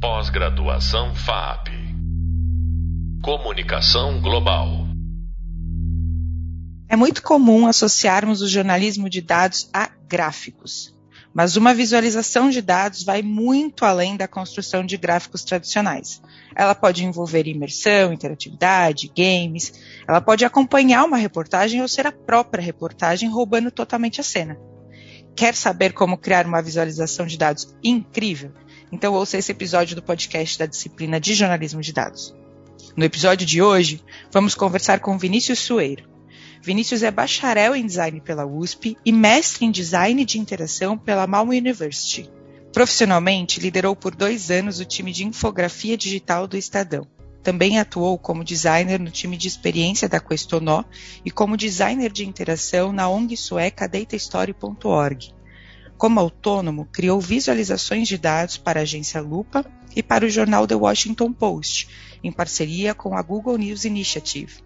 Pós-graduação FAP. Comunicação Global. É muito comum associarmos o jornalismo de dados a gráficos, mas uma visualização de dados vai muito além da construção de gráficos tradicionais. Ela pode envolver imersão, interatividade, games, ela pode acompanhar uma reportagem ou ser a própria reportagem roubando totalmente a cena. Quer saber como criar uma visualização de dados incrível? Então ouça esse episódio do podcast da disciplina de jornalismo de dados. No episódio de hoje, vamos conversar com Vinícius Sueiro. Vinícius é bacharel em design pela USP e mestre em design de interação pela Malmo University. Profissionalmente, liderou por dois anos o time de infografia digital do Estadão. Também atuou como designer no time de experiência da Questonó e como designer de interação na ONG sueca datastory.org. Como autônomo, criou visualizações de dados para a agência Lupa e para o jornal The Washington Post, em parceria com a Google News Initiative.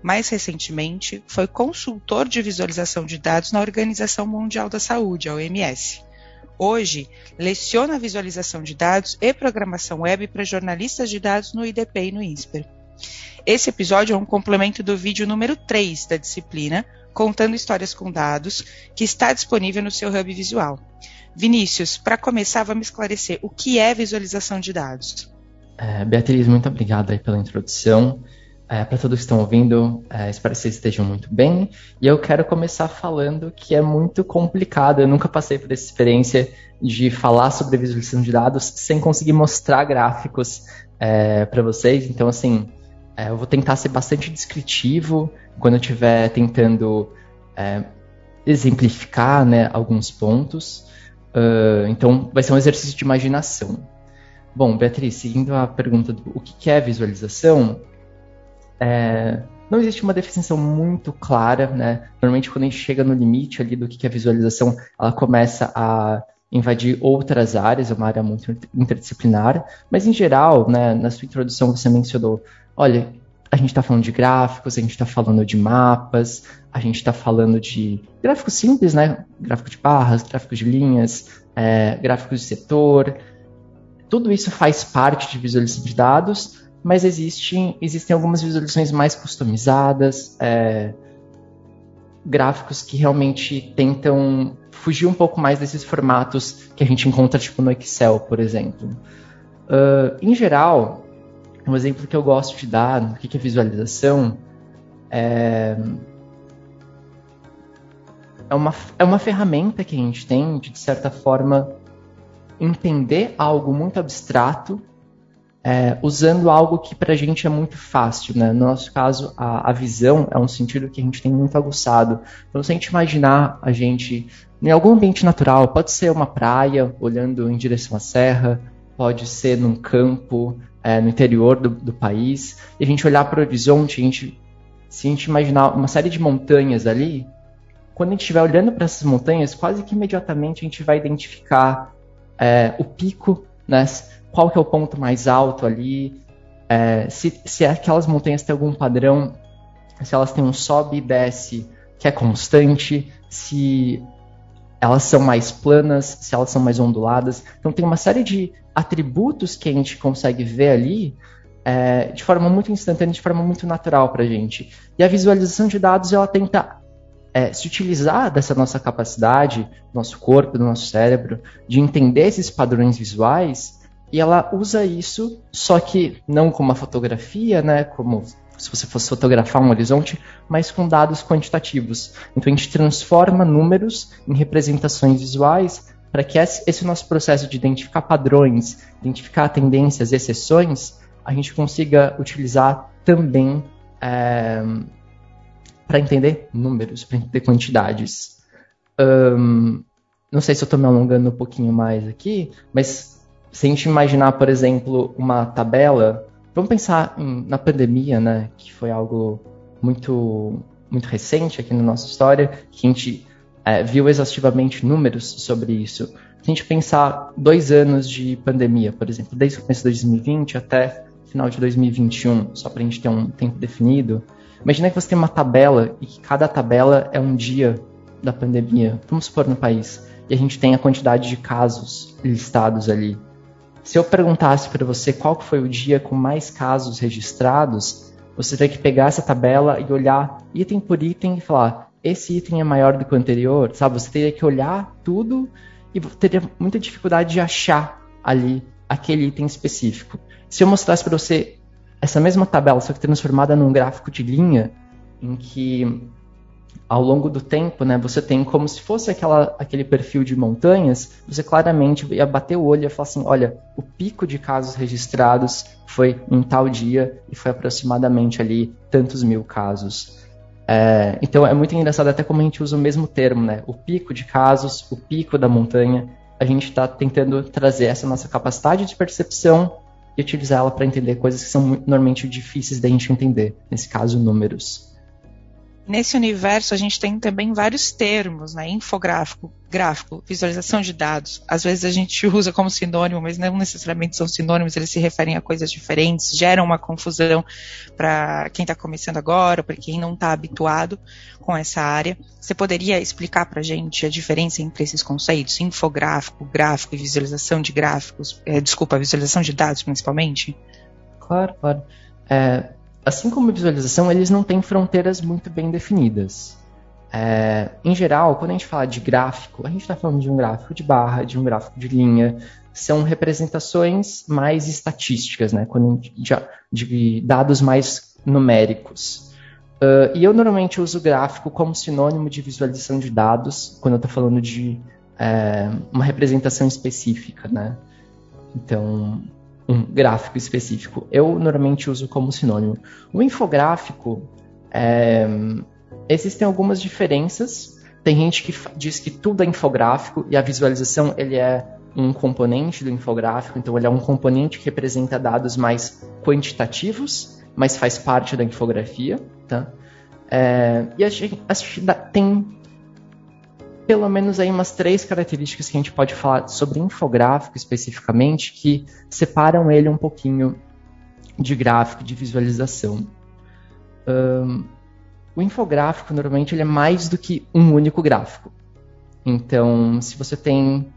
Mais recentemente, foi consultor de visualização de dados na Organização Mundial da Saúde, a OMS. Hoje, leciona visualização de dados e programação web para jornalistas de dados no IDP e no INSPER. Esse episódio é um complemento do vídeo número 3 da disciplina, contando histórias com dados, que está disponível no seu hub visual. Vinícius, para começar, vamos esclarecer o que é visualização de dados. É, Beatriz, muito obrigada pela introdução. É, para todos que estão ouvindo, é, espero que vocês estejam muito bem. E eu quero começar falando que é muito complicado. Eu nunca passei por essa experiência de falar sobre visualização de dados sem conseguir mostrar gráficos é, para vocês. Então, assim, é, eu vou tentar ser bastante descritivo quando eu estiver tentando é, exemplificar né, alguns pontos. Uh, então, vai ser um exercício de imaginação. Bom, Beatriz, seguindo a pergunta do o que é visualização, é, não existe uma definição muito clara, né? Normalmente, quando a gente chega no limite ali do que é visualização, ela começa a invadir outras áreas, é uma área muito interdisciplinar, mas em geral, né, na sua introdução você mencionou, olha, a gente está falando de gráficos, a gente está falando de mapas, a gente está falando de gráficos simples, né? Gráfico de barras, gráficos de linhas, é, gráficos de setor. Tudo isso faz parte de visualização de dados, mas existem, existem algumas visualizações mais customizadas, é, gráficos que realmente tentam fugir um pouco mais desses formatos que a gente encontra tipo no Excel, por exemplo. Uh, em geral, um exemplo que eu gosto de dar no que é visualização é, é, uma, é uma ferramenta que a gente tem de, de certa forma, entender algo muito abstrato é, usando algo que para a gente é muito fácil. Né? No nosso caso, a, a, visão é um sentido que a gente tem muito aguçado. Então, se a gente imaginar a gente em algum ambiente natural, pode ser uma praia olhando em direção à serra, pode ser num campo é, no interior do, do, país, e a gente olhar para o horizonte, a gente, se a gente imaginar uma série de montanhas ali, quando a gente estiver olhando para essas montanhas, quase que imediatamente a gente vai identificar é, o pico, né? qual que é o ponto mais alto ali, é, se, se aquelas montanhas têm algum padrão, se elas têm um sobe e desce que é constante, se elas são mais planas, se elas são mais onduladas. Então tem uma série de atributos que a gente consegue ver ali é, de forma muito instantânea, de forma muito natural para a gente. E a visualização de dados ela tenta é, se utilizar dessa nossa capacidade, do nosso corpo, do nosso cérebro, de entender esses padrões visuais e ela usa isso, só que não como uma fotografia, né, como se você fosse fotografar um horizonte, mas com dados quantitativos. Então a gente transforma números em representações visuais para que esse nosso processo de identificar padrões, identificar tendências, exceções, a gente consiga utilizar também é, para entender números, para entender quantidades. Um, não sei se eu estou me alongando um pouquinho mais aqui, mas se a gente imaginar, por exemplo, uma tabela, vamos pensar em, na pandemia, né, que foi algo muito, muito recente aqui na nossa história, que a gente é, viu exaustivamente números sobre isso. Se a gente pensar dois anos de pandemia, por exemplo, desde o começo de 2020 até final de 2021, só para a gente ter um tempo definido, imagina que você tem uma tabela e que cada tabela é um dia da pandemia, vamos supor no país, e a gente tem a quantidade de casos listados ali se eu perguntasse para você qual foi o dia com mais casos registrados, você teria que pegar essa tabela e olhar item por item e falar: esse item é maior do que o anterior, sabe? Você teria que olhar tudo e teria muita dificuldade de achar ali aquele item específico. Se eu mostrasse para você essa mesma tabela, só que transformada num gráfico de linha, em que ao longo do tempo, né, você tem como se fosse aquela, aquele perfil de montanhas, você claramente ia bater o olho e ia falar assim, olha, o pico de casos registrados foi em tal dia e foi aproximadamente ali tantos mil casos. É, então é muito engraçado até como a gente usa o mesmo termo, né? O pico de casos, o pico da montanha. A gente está tentando trazer essa nossa capacidade de percepção e utilizar ela para entender coisas que são normalmente difíceis da gente entender, nesse caso, números. Nesse universo, a gente tem também vários termos, né? Infográfico, gráfico, visualização de dados. Às vezes a gente usa como sinônimo, mas não necessariamente são sinônimos, eles se referem a coisas diferentes, geram uma confusão para quem está começando agora, para quem não está habituado com essa área. Você poderia explicar para a gente a diferença entre esses conceitos, infográfico, gráfico e visualização de gráficos, é, desculpa, visualização de dados principalmente? Claro, claro. É, assim como visualização, eles não têm fronteiras muito bem definidas. É, em geral, quando a gente fala de gráfico, a gente está falando de um gráfico de barra, de um gráfico de linha, são representações mais estatísticas, né? Quando, de, de dados mais numéricos. Uh, e eu normalmente uso gráfico como sinônimo de visualização de dados quando eu estou falando de é, uma representação específica, né? Então, um gráfico específico. Eu normalmente uso como sinônimo. O infográfico, é, existem algumas diferenças. Tem gente que diz que tudo é infográfico e a visualização ele é um componente do infográfico, então ele é um componente que representa dados mais quantitativos, mas faz parte da infografia. Tá? É, e a gente, a gente tem pelo menos aí umas três características que a gente pode falar sobre infográfico especificamente que separam ele um pouquinho de gráfico, de visualização. Um, o infográfico normalmente ele é mais do que um único gráfico. Então, se você tem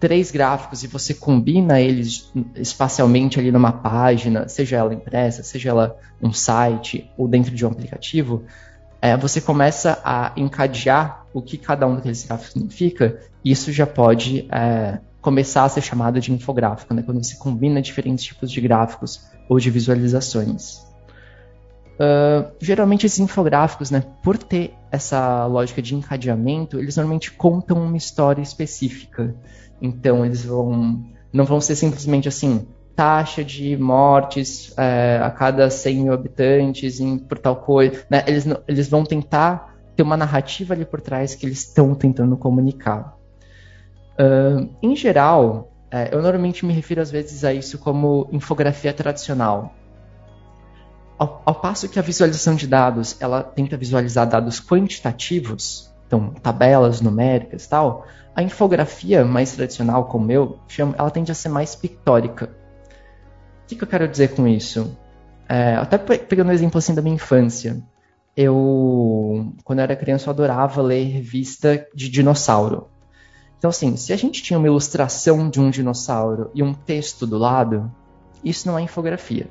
três gráficos e você combina eles espacialmente ali numa página, seja ela impressa, seja ela um site ou dentro de um aplicativo, é, você começa a encadear o que cada um daqueles gráficos significa, isso já pode é, começar a ser chamado de infográfico, né? quando você combina diferentes tipos de gráficos ou de visualizações. Uh, geralmente esses infográficos, né, por ter essa lógica de encadeamento, eles normalmente contam uma história específica. Então eles vão não vão ser simplesmente assim, taxa de mortes é, a cada 100 mil habitantes em, por tal coisa. Né? Eles, eles vão tentar ter uma narrativa ali por trás que eles estão tentando comunicar. Uh, em geral, é, eu normalmente me refiro às vezes a isso como infografia tradicional. Ao, ao, passo que a visualização de dados ela tenta visualizar dados quantitativos, então tabelas numéricas tal, a infografia mais tradicional, como eu chamo, ela tende a ser mais pictórica que, que eu quero dizer com isso? É, até pegando um exemplo assim da minha infância. Eu, quando era criança, eu adorava ler revista de dinossauro. Então, assim, se a gente tinha uma ilustração de um dinossauro e um texto do lado, isso não é infografia.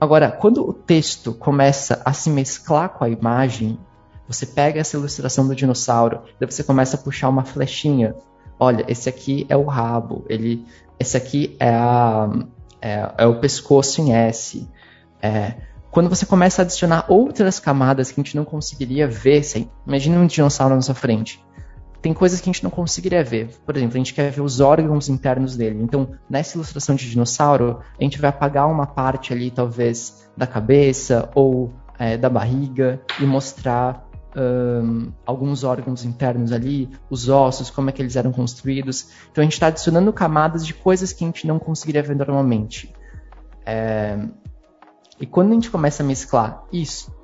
Agora, quando o texto começa a se mesclar com a imagem, você pega essa ilustração do dinossauro, daí você começa a puxar uma flechinha. Olha, esse aqui é o rabo, ele, esse aqui é a, é, é o pescoço em S. É, quando você começa a adicionar outras camadas que a gente não conseguiria ver, assim, imagine um dinossauro na sua frente. Tem coisas que a gente não conseguiria ver. Por exemplo, a gente quer ver os órgãos internos dele. Então, nessa ilustração de dinossauro, a gente vai apagar uma parte ali, talvez, da cabeça ou é, da barriga e mostrar um, alguns órgãos internos ali, os ossos, como é que eles eram construídos. Então a gente está adicionando camadas de coisas que a gente não conseguiria ver normalmente. É, e quando a gente começa a mesclar isso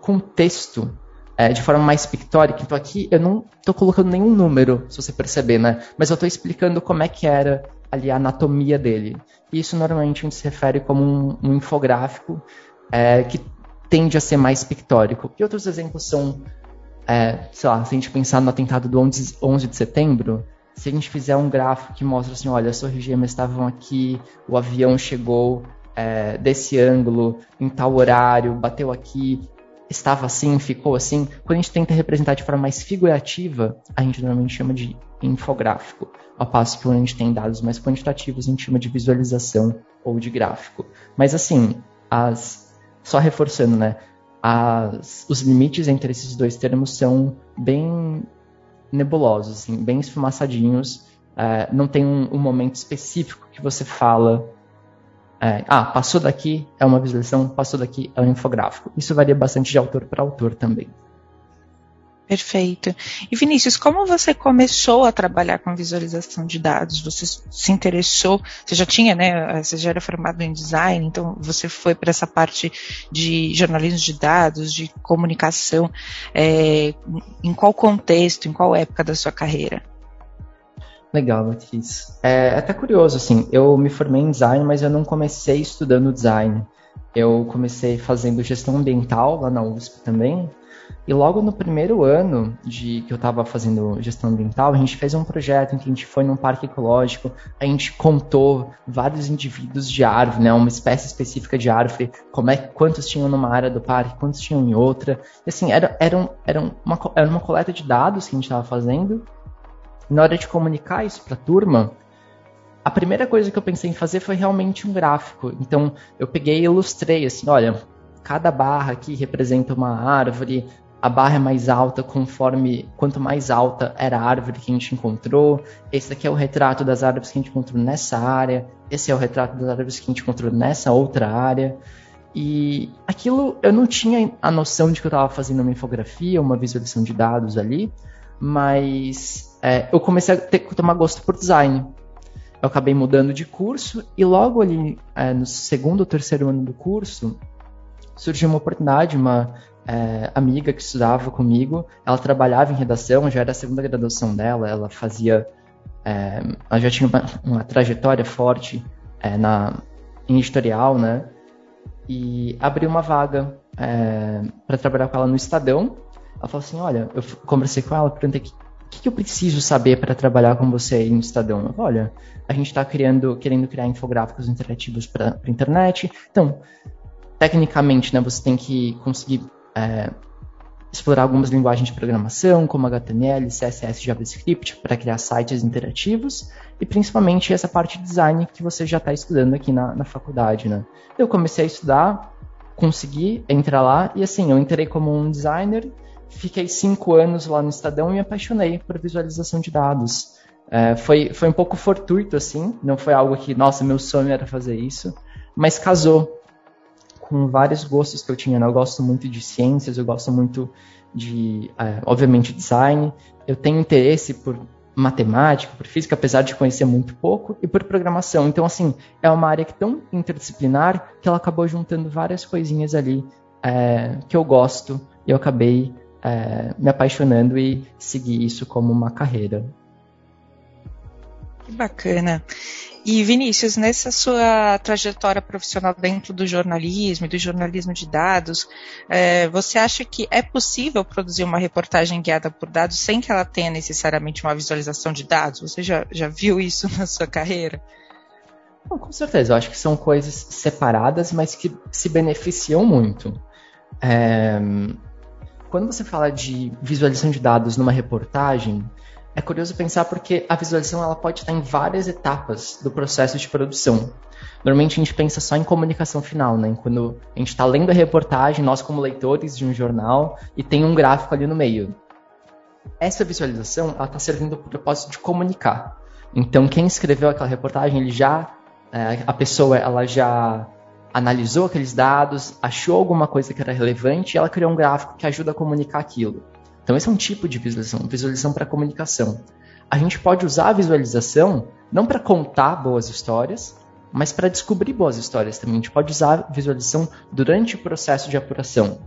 com texto é, de forma mais pictórica, então aqui eu não estou colocando nenhum número, se você perceber, né? Mas eu estou explicando como é que era ali a anatomia dele. E isso normalmente a gente se refere como um, um infográfico é, que tende a ser mais pictórico. E outros exemplos são, é, sei lá, se a gente pensar no atentado do 11, 11 de setembro, se a gente fizer um gráfico que mostra assim, olha, as torres gêmeas estavam aqui, o avião chegou é, desse ângulo, em tal horário, bateu aqui, estava assim, ficou assim. Quando a gente tenta representar de forma mais figurativa, a gente normalmente chama de infográfico. Ao passo que quando a gente tem dados mais quantitativos, a gente chama de visualização ou de gráfico. Mas assim, as, só reforçando, né? As, os limites entre esses dois termos são bem nebulosos, assim, bem esfumaçadinhos. É, não tem um, um, momento específico que você fala. É, ah, passou daqui é uma visualização, passou daqui é um infográfico. Isso varia bastante de autor para autor também. Perfeito. E Vinícius, como você começou a trabalhar com visualização de dados? Você se interessou? Você já tinha, né? Você já era formado em design, então você foi para essa parte de jornalismo de dados, de comunicação. É, em qual contexto, em qual época da sua carreira? Legal, Beatriz. É até curioso, assim, eu me formei em design, mas eu não comecei estudando design. Eu comecei fazendo gestão ambiental lá na USP também, e logo no primeiro ano de que eu estava fazendo gestão ambiental, a gente fez um projeto em que a gente foi num parque ecológico, a gente contou vários indivíduos de árvore, né, uma espécie específica de árvore, como é, quantos tinham numa área do parque, quantos tinham em outra. E assim, era, era, um, era, uma, era uma coleta de dados que a gente estava fazendo. Na hora de comunicar isso para a turma, a primeira coisa que eu pensei em fazer foi realmente um gráfico. Então, eu peguei e ilustrei assim, olha, cada barra aqui representa uma árvore, a barra é mais alta conforme quanto mais alta era a árvore que a gente encontrou. Esse aqui é o retrato das árvores que a gente encontrou nessa área. Esse é o retrato das árvores que a gente encontrou nessa outra área. E aquilo eu não tinha a noção de que eu estava fazendo uma infografia, uma visualização de dados ali, mas é, eu comecei a ter que tomar gosto por design. Eu acabei mudando de curso e logo ali é, no segundo ou terceiro ano do curso surgiu uma oportunidade, uma é, amiga que estudava comigo, ela trabalhava em redação, já era a segunda graduação dela, ela fazia. É, ela já tinha uma, uma trajetória forte é, na, em editorial, né? E abriu uma vaga é, para trabalhar com ela no Estadão. Ela falou assim: Olha, eu conversei com ela, perguntei o que, que eu preciso saber para trabalhar com você aí no Estadão. Olha, a gente está querendo criar infográficos interativos para a internet. Então, tecnicamente, né, você tem que conseguir é, explorar algumas linguagens de programação, como HTML, CSS, JavaScript, para criar sites interativos, e principalmente essa parte de design que você já está estudando aqui na, na faculdade, né? Eu comecei a estudar, consegui entrar lá, e assim, eu entrei como um designer, fiquei cinco anos lá no Estadão e me apaixonei por visualização de dados. É, foi, foi um pouco fortuito, assim, não foi algo que, nossa, meu sonho era fazer isso, mas casou com vários gostos que eu tinha. Né? Eu gosto muito de ciências, eu gosto muito de, é, obviamente, design. Eu tenho interesse por matemática, por física, apesar de conhecer muito pouco, e por programação. Então, assim, é uma área que é tão interdisciplinar que ela acabou juntando várias coisinhas ali é, que eu gosto e eu acabei é, me apaixonando e segui isso como uma carreira. Que bacana. E Vinícius, nessa sua trajetória profissional dentro do jornalismo e do jornalismo de dados, é, você acha que é possível produzir uma reportagem guiada por dados sem que ela tenha necessariamente uma visualização de dados? Você já, já viu isso na sua carreira? Bom, com certeza, eu acho que são coisas separadas, mas que se beneficiam muito. É, quando você fala de visualização de dados numa reportagem, é curioso pensar porque a visualização ela pode estar em várias etapas do processo de produção. Normalmente a gente pensa só em comunicação final, né? Quando a gente está lendo a reportagem, nós como leitores de um jornal, e tem um gráfico ali no meio. Essa visualização está servindo para o propósito de comunicar. Então quem escreveu aquela reportagem, ele já é, a pessoa ela já analisou aqueles dados, achou alguma coisa que era relevante e ela criou um gráfico que ajuda a comunicar aquilo. Então, esse é um tipo de visualização, visualização para comunicação. A gente pode usar a visualização não para contar boas histórias, mas para descobrir boas histórias também. A gente pode usar a visualização durante o processo de apuração.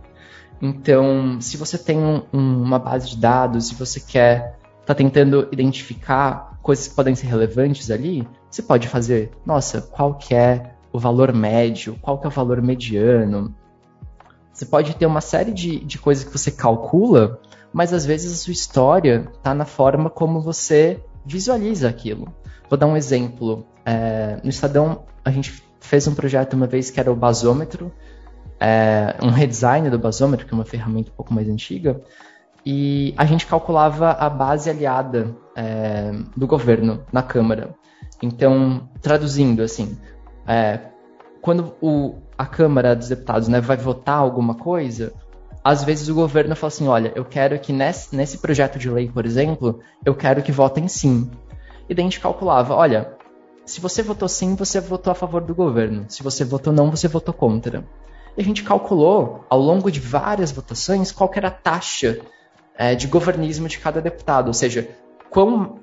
Então, se você tem um, uma base de dados, se você quer está tentando identificar coisas que podem ser relevantes ali, você pode fazer, nossa, qual que é o valor médio, qual que é o valor mediano. Você pode ter uma série de, de coisas que você calcula mas às vezes a sua história está na forma como você visualiza aquilo. Vou dar um exemplo. É, no Estadão, a gente fez um projeto uma vez que era o basômetro, é, um redesign do basômetro, que é uma ferramenta um pouco mais antiga, e a gente calculava a base aliada é, do governo na Câmara. Então, traduzindo assim, é, quando o, a Câmara dos Deputados né, vai votar alguma coisa, às vezes o governo fala assim, olha, eu quero que nesse, nesse projeto de lei, por exemplo, eu quero que votem sim. E daí a gente calculava, olha, se você votou sim, você votou a favor do governo. Se você votou não, você votou contra. E a gente calculou, ao longo de várias votações, qual era a taxa é, de governismo de cada deputado. Ou seja, quão,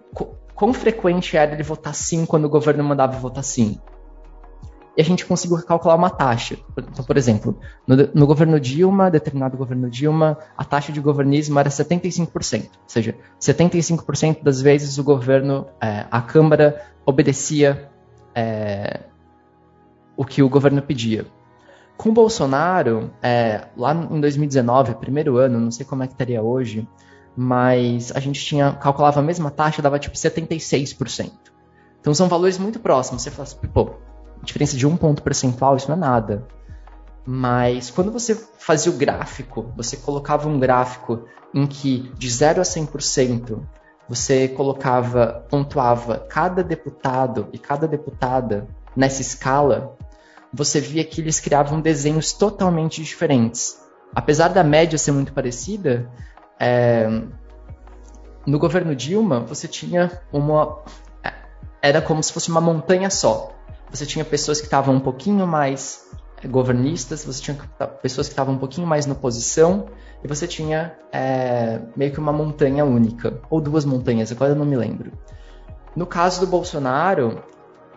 quão frequente era ele votar sim quando o governo mandava votar sim e a gente conseguiu calcular uma taxa. Então, por exemplo, no, no, governo Dilma, determinado governo Dilma, a taxa de governismo era 75%. Ou seja, 75% das vezes o governo, é, a Câmara obedecia é, o que o governo pedia. Com Bolsonaro, é, lá em 2019, primeiro ano, não sei como é que estaria hoje, mas a gente tinha calculava a mesma taxa, dava tipo 76%. Então são valores muito próximos. Você fala assim, pô, diferença de um ponto percentual, isso não é nada. Mas quando você fazia o gráfico, você colocava um gráfico em que de 0 a 100% você colocava, pontuava cada deputado e cada deputada nessa escala, você via que eles criavam desenhos totalmente diferentes. Apesar da média ser muito parecida, é, no governo Dilma você tinha uma. É, era como se fosse uma montanha só você tinha pessoas que estavam um pouquinho mais eh, governistas, você tinha pessoas que estavam um pouquinho mais na oposição, e você tinha é, meio que uma montanha única, ou duas montanhas, agora eu não me lembro. No caso do Bolsonaro,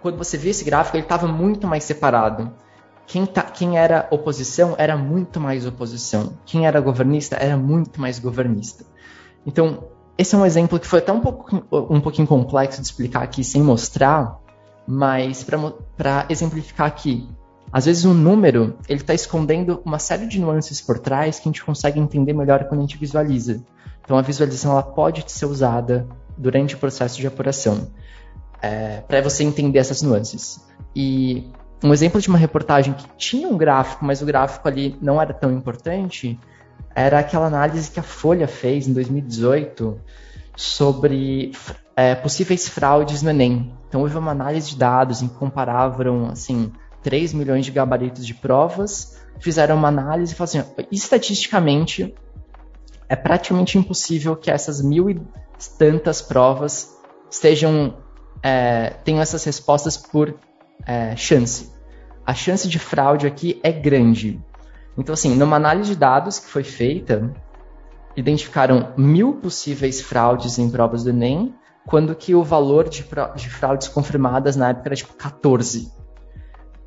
quando você via esse gráfico, ele estava muito mais separado. Quem, tá, quem, era oposição era muito mais oposição. Quem era governista era muito mais governista. Então, esse é um exemplo que foi até um, pouco, um pouquinho complexo de explicar aqui sem mostrar, mas para exemplificar aqui, às vezes um número ele está escondendo uma série de nuances por trás que a gente consegue entender melhor quando a gente visualiza. Então a visualização ela pode ser usada durante o processo de apuração é, para você entender essas nuances. E um exemplo de uma reportagem que tinha um gráfico, mas o gráfico ali não era tão importante, era aquela análise que a Folha fez em 2018 sobre é, possíveis fraudes no Enem. Então houve uma análise de dados em que comparavam assim 3 milhões de gabaritos de provas, fizeram uma análise e falaram assim, estatisticamente é praticamente impossível que essas mil e tantas provas estejam é, tenham essas respostas por é, chance. A chance de fraude aqui é grande. Então, assim, numa análise de dados que foi feita, identificaram mil possíveis fraudes em provas do Enem, quando que o valor de, de fraudes confirmadas na época era tipo 14.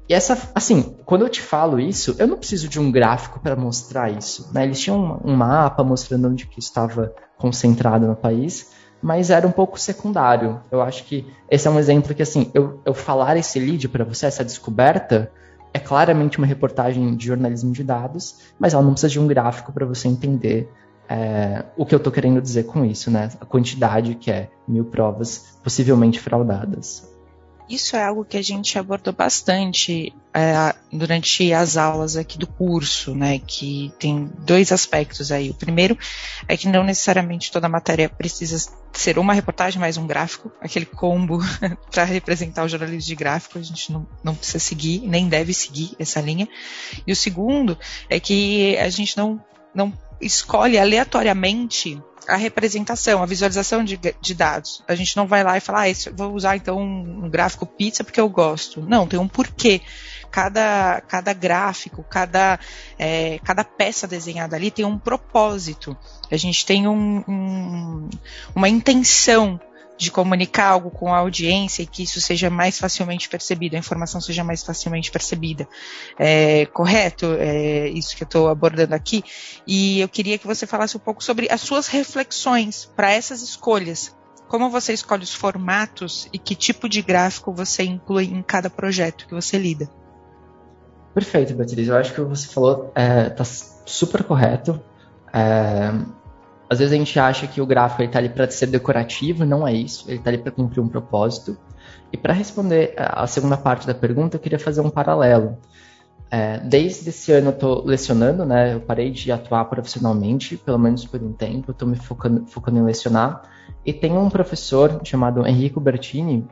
E essa, assim, quando eu te falo isso, eu não preciso de um gráfico para mostrar isso. Né? Eles tinham um, um, mapa mostrando onde que estava concentrado no país, mas era um pouco secundário. Eu acho que esse é um exemplo que, assim, eu, eu falar esse lead para você, essa descoberta, é claramente uma reportagem de jornalismo de dados, mas ela não precisa de um gráfico para você entender é, o que eu estou querendo dizer com isso, né? A quantidade que é mil provas possivelmente fraudadas. Isso é algo que a gente abordou bastante é, durante as aulas aqui do curso, né? Que tem dois aspectos aí. O primeiro é que não necessariamente toda matéria precisa ser uma reportagem mais um gráfico, aquele combo para representar o jornalismo de gráfico, a gente não, não precisa seguir, nem deve seguir essa linha. E o segundo é que a gente não, não escolhe aleatoriamente a representação, a visualização de, de, dados. A gente não vai lá e fala, ah, vou usar então um, um, gráfico pizza porque eu gosto. Não, tem um porquê. Cada, cada gráfico, cada, é, cada peça desenhada ali tem um propósito. A gente tem um, um, uma intenção de comunicar algo com a audiência e que isso seja mais facilmente percebido, a informação seja mais facilmente percebida. É, correto? É isso que eu estou abordando aqui. E eu queria que você falasse um pouco sobre as suas reflexões para essas escolhas. Como você escolhe os formatos e que tipo de gráfico você inclui em cada projeto que você lida? Perfeito, Beatriz. Eu acho que você falou está é, super correto. É, às vezes a gente acha que o gráfico está ali para ser decorativo, não é isso. Ele está ali para cumprir um propósito. E para responder a segunda parte da pergunta, eu queria fazer um paralelo. É, desde esse ano eu estou lecionando, né? Eu parei de atuar profissionalmente, pelo menos por um tempo. Estou me focando, focando em lecionar. E tem um professor chamado Enrico Bertini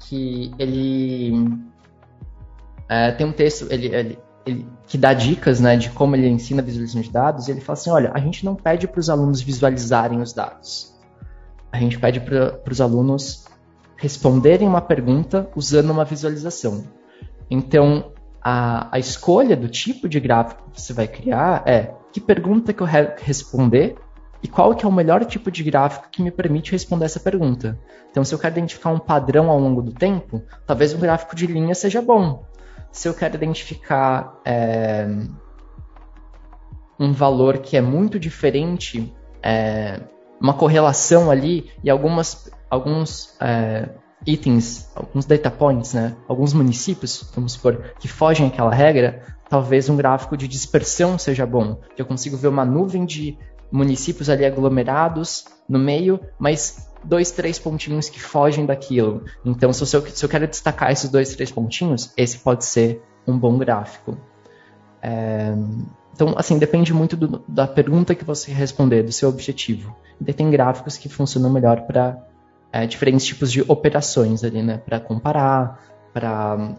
que ele é, tem um texto, ele, ele, ele, que dá dicas né, de como ele ensina a visualização de dados. Ele fala assim: olha, a gente não pede para os alunos visualizarem os dados. A gente pede para os alunos responderem uma pergunta usando uma visualização. Então, a, a escolha do tipo de gráfico que você vai criar é que pergunta que eu re responder e qual que é o melhor tipo de gráfico que me permite responder essa pergunta. Então, se eu quero identificar um padrão ao longo do tempo, talvez um gráfico de linha seja bom. Se eu quero identificar é, um valor que é muito diferente, é, uma correlação ali e algumas, alguns é, itens, alguns data points, né, alguns municípios, vamos supor, que fogem àquela regra, talvez um gráfico de dispersão seja bom, que eu consigo ver uma nuvem de municípios ali aglomerados no meio, mas dois, três pontinhos que fogem daquilo. Então, se eu, se eu quero destacar esses dois, três pontinhos, esse pode ser um bom gráfico. É, então, assim, depende muito do, da pergunta que você responder, do seu objetivo. E tem gráficos que funcionam melhor para é, diferentes tipos de operações ali, né? Para comparar, para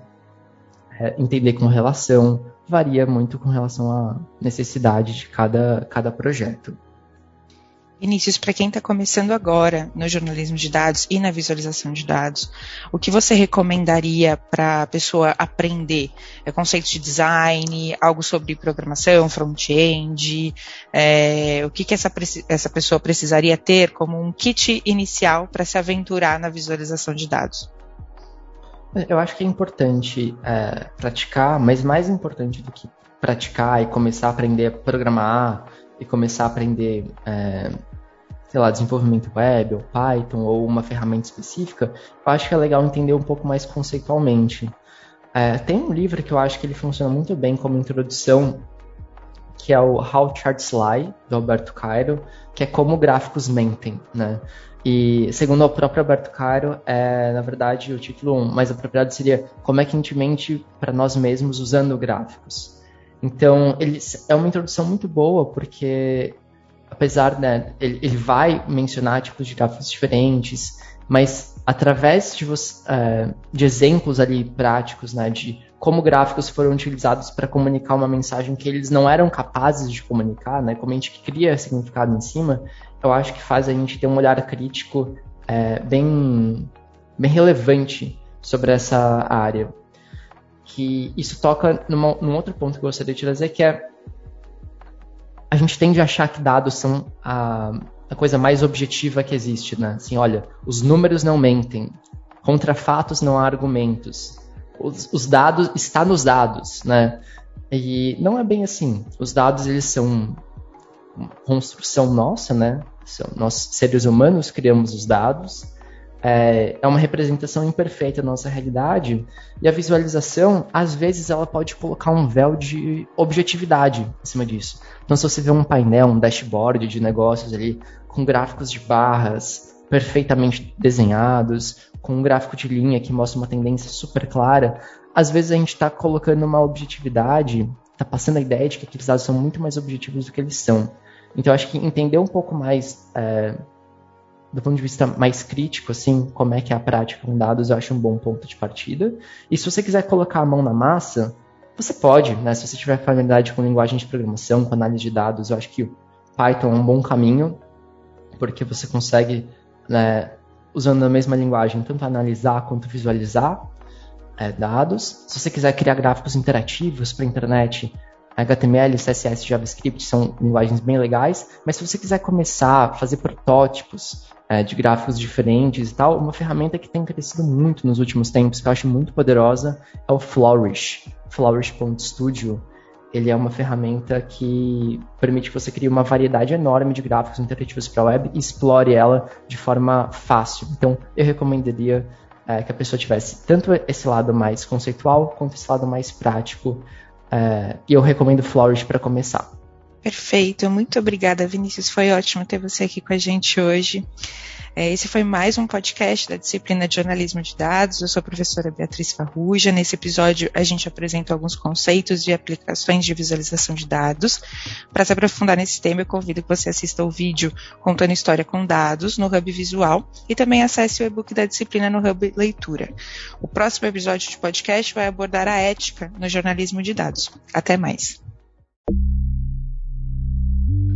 é, entender com relação. Varia muito com relação à necessidade de cada, cada projeto. Vinícius, para quem está começando agora no jornalismo de dados e na visualização de dados, o que você recomendaria para a pessoa aprender? É conceito de design, algo sobre programação, front-end? É, o que, que essa, essa pessoa precisaria ter como um kit inicial para se aventurar na visualização de dados? Eu acho que é importante é, praticar, mas mais importante do que praticar e começar a aprender a programar e começar a aprender, é, sei lá, desenvolvimento web ou Python ou uma ferramenta específica, eu acho que é legal entender um pouco mais conceitualmente. É, tem um livro que eu acho que ele funciona muito bem como introdução, que é o How Charts Lie, do Alberto Cairo, que é como gráficos mentem, né? E segundo o próprio Alberto Cairo, é, na verdade, o título mais apropriado seria Como é que a gente mente para nós mesmos usando gráficos. Então, ele, é uma introdução muito boa, porque apesar, né, ele, ele vai mencionar tipos de gráficos diferentes, mas através de, é, de exemplos ali práticos, né, de como gráficos foram utilizados para comunicar uma mensagem que eles não eram capazes de comunicar, né, como a gente cria significado em cima, eu acho que faz a gente ter um olhar crítico é, bem, bem relevante sobre essa área. Que isso toca numa, num outro ponto que eu gostaria de trazer, que é a gente tende a achar que dados são a, a coisa mais objetiva que existe, né? Assim, olha, os números não mentem, contra fatos não há argumentos, os, os dados está nos dados, né? E não é bem assim. Os dados eles são construção nossa, né? São, nós seres humanos criamos os dados é, é uma representação imperfeita da nossa realidade e a visualização, às vezes, ela pode colocar um véu de objetividade em cima disso. Então, se você vê um painel, um dashboard de negócios ali com gráficos de barras perfeitamente desenhados, com um gráfico de linha que mostra uma tendência super clara, às vezes a gente está colocando uma objetividade, está passando a ideia de que aqueles dados são muito mais objetivos do que eles são. Então, acho que entender um pouco mais é, do ponto de vista mais crítico, assim, como é que é a prática com dados, eu acho um bom ponto de partida. E se você quiser colocar a mão na massa, você pode, né? Se você tiver familiaridade com linguagem de programação, com análise de dados, eu acho que o Python é um bom caminho, porque você consegue, né, usando a mesma linguagem, tanto analisar quanto visualizar é, dados. Se você quiser criar gráficos interativos para a internet, HTML, CSS, JavaScript são linguagens bem legais, mas se você quiser começar a fazer protótipos, é, de gráficos diferentes e tal, uma ferramenta que tem crescido muito nos últimos tempos, que eu acho muito poderosa, é o Flourish. Flourish.studio. Ele é uma ferramenta que permite que você crie uma variedade enorme de gráficos interativos para a web e explore ela de forma fácil. Então, eu recomendaria é, que a pessoa tivesse tanto esse lado mais conceitual quanto esse lado mais prático. É, e eu recomendo Flourish para começar. Perfeito, muito obrigada, Vinícius. Foi ótimo ter você aqui com a gente hoje. É, esse foi mais um podcast da disciplina de jornalismo de dados. Eu sou a professora Beatriz Farruja. Nesse episódio, a gente apresenta alguns conceitos e aplicações de visualização de dados. Para se aprofundar nesse tema, eu convido que você assista o vídeo Contando História com Dados no Hub Visual e também acesse o e-book da disciplina no Hub Leitura. O próximo episódio de podcast vai abordar a ética no jornalismo de dados. Até mais.